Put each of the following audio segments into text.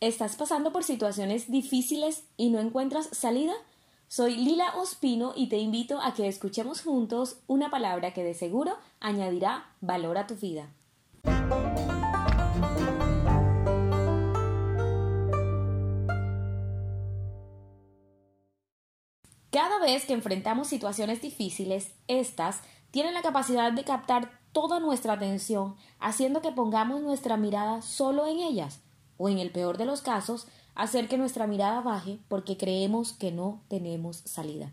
¿Estás pasando por situaciones difíciles y no encuentras salida? Soy Lila Ospino y te invito a que escuchemos juntos una palabra que de seguro añadirá valor a tu vida. Cada vez que enfrentamos situaciones difíciles, estas tienen la capacidad de captar toda nuestra atención, haciendo que pongamos nuestra mirada solo en ellas o en el peor de los casos, hacer que nuestra mirada baje porque creemos que no tenemos salida.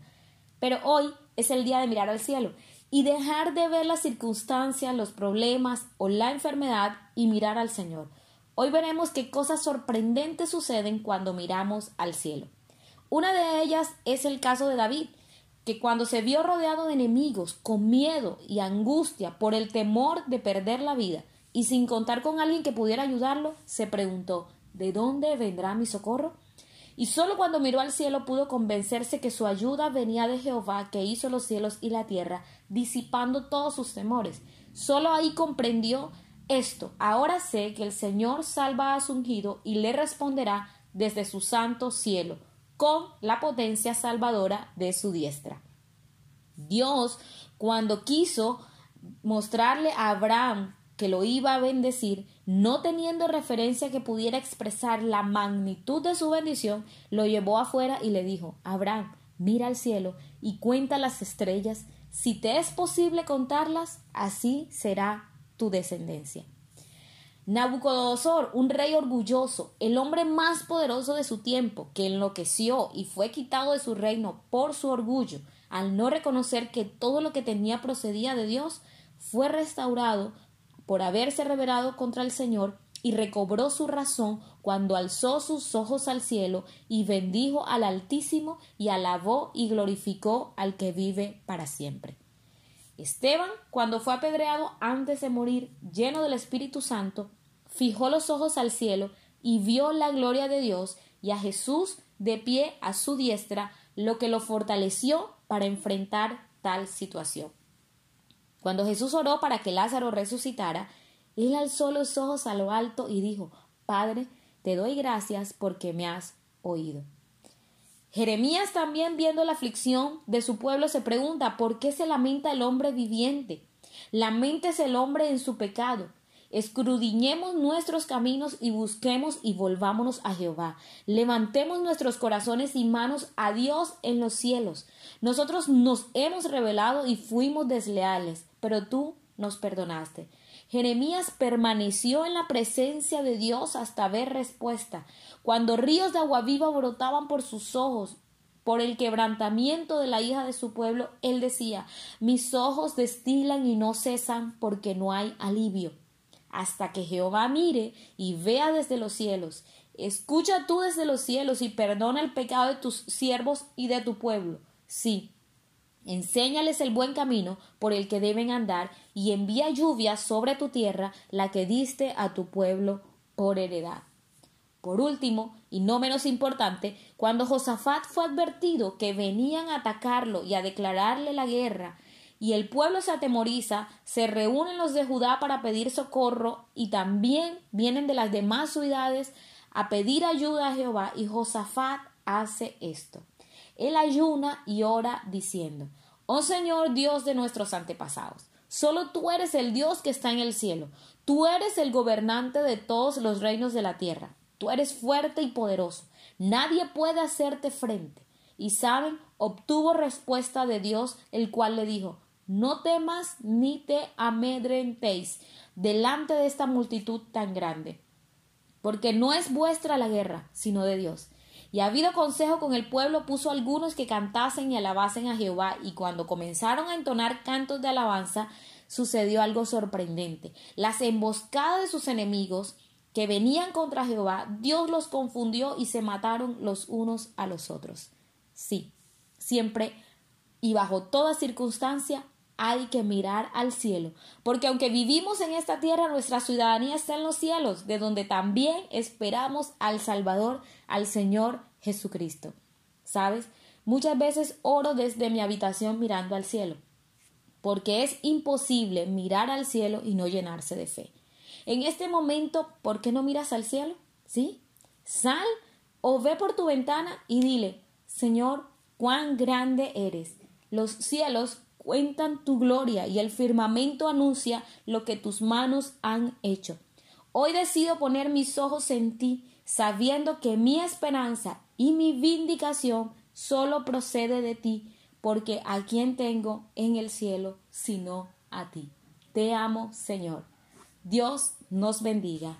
Pero hoy es el día de mirar al cielo y dejar de ver las circunstancias, los problemas o la enfermedad y mirar al Señor. Hoy veremos qué cosas sorprendentes suceden cuando miramos al cielo. Una de ellas es el caso de David, que cuando se vio rodeado de enemigos, con miedo y angustia por el temor de perder la vida, y sin contar con alguien que pudiera ayudarlo, se preguntó ¿De dónde vendrá mi socorro? Y solo cuando miró al cielo pudo convencerse que su ayuda venía de Jehová que hizo los cielos y la tierra, disipando todos sus temores. Solo ahí comprendió esto. Ahora sé que el Señor salva a su ungido y le responderá desde su santo cielo, con la potencia salvadora de su diestra. Dios, cuando quiso mostrarle a Abraham que lo iba a bendecir, no teniendo referencia que pudiera expresar la magnitud de su bendición, lo llevó afuera y le dijo Abraham, mira al cielo y cuenta las estrellas, si te es posible contarlas, así será tu descendencia. Nabucodonosor, un rey orgulloso, el hombre más poderoso de su tiempo, que enloqueció y fue quitado de su reino por su orgullo, al no reconocer que todo lo que tenía procedía de Dios, fue restaurado por haberse revelado contra el Señor y recobró su razón cuando alzó sus ojos al cielo y bendijo al Altísimo y alabó y glorificó al que vive para siempre. Esteban, cuando fue apedreado antes de morir, lleno del Espíritu Santo, fijó los ojos al cielo y vio la gloria de Dios y a Jesús de pie a su diestra, lo que lo fortaleció para enfrentar tal situación. Cuando Jesús oró para que Lázaro resucitara, él alzó los ojos a lo alto y dijo, Padre, te doy gracias porque me has oído. Jeremías también viendo la aflicción de su pueblo se pregunta ¿por qué se lamenta el hombre viviente? Lamentes el hombre en su pecado. Escrudiñemos nuestros caminos y busquemos y volvámonos a Jehová. Levantemos nuestros corazones y manos a Dios en los cielos. Nosotros nos hemos revelado y fuimos desleales pero tú nos perdonaste. Jeremías permaneció en la presencia de Dios hasta ver respuesta. Cuando ríos de agua viva brotaban por sus ojos, por el quebrantamiento de la hija de su pueblo, él decía Mis ojos destilan y no cesan porque no hay alivio. Hasta que Jehová mire y vea desde los cielos. Escucha tú desde los cielos y perdona el pecado de tus siervos y de tu pueblo. Sí, Enséñales el buen camino por el que deben andar y envía lluvia sobre tu tierra, la que diste a tu pueblo por heredad. Por último, y no menos importante, cuando Josafat fue advertido que venían a atacarlo y a declararle la guerra, y el pueblo se atemoriza, se reúnen los de Judá para pedir socorro, y también vienen de las demás ciudades a pedir ayuda a Jehová, y Josafat hace esto. Él ayuna y ora diciendo, Oh Señor Dios de nuestros antepasados, solo tú eres el Dios que está en el cielo, tú eres el gobernante de todos los reinos de la tierra, tú eres fuerte y poderoso, nadie puede hacerte frente. Y saben, obtuvo respuesta de Dios, el cual le dijo, no temas ni te amedrentéis delante de esta multitud tan grande, porque no es vuestra la guerra, sino de Dios. Y habido consejo con el pueblo, puso algunos que cantasen y alabasen a Jehová, y cuando comenzaron a entonar cantos de alabanza, sucedió algo sorprendente. Las emboscadas de sus enemigos que venían contra Jehová, Dios los confundió y se mataron los unos a los otros. Sí, siempre y bajo toda circunstancia hay que mirar al cielo, porque aunque vivimos en esta tierra, nuestra ciudadanía está en los cielos, de donde también esperamos al Salvador, al Señor Jesucristo. ¿Sabes? Muchas veces oro desde mi habitación mirando al cielo, porque es imposible mirar al cielo y no llenarse de fe. En este momento, ¿por qué no miras al cielo? ¿Sí? Sal o ve por tu ventana y dile, Señor, cuán grande eres. Los cielos cuentan tu gloria y el firmamento anuncia lo que tus manos han hecho. Hoy decido poner mis ojos en ti, sabiendo que mi esperanza y mi vindicación solo procede de ti, porque a quien tengo en el cielo sino a ti. Te amo, Señor. Dios nos bendiga.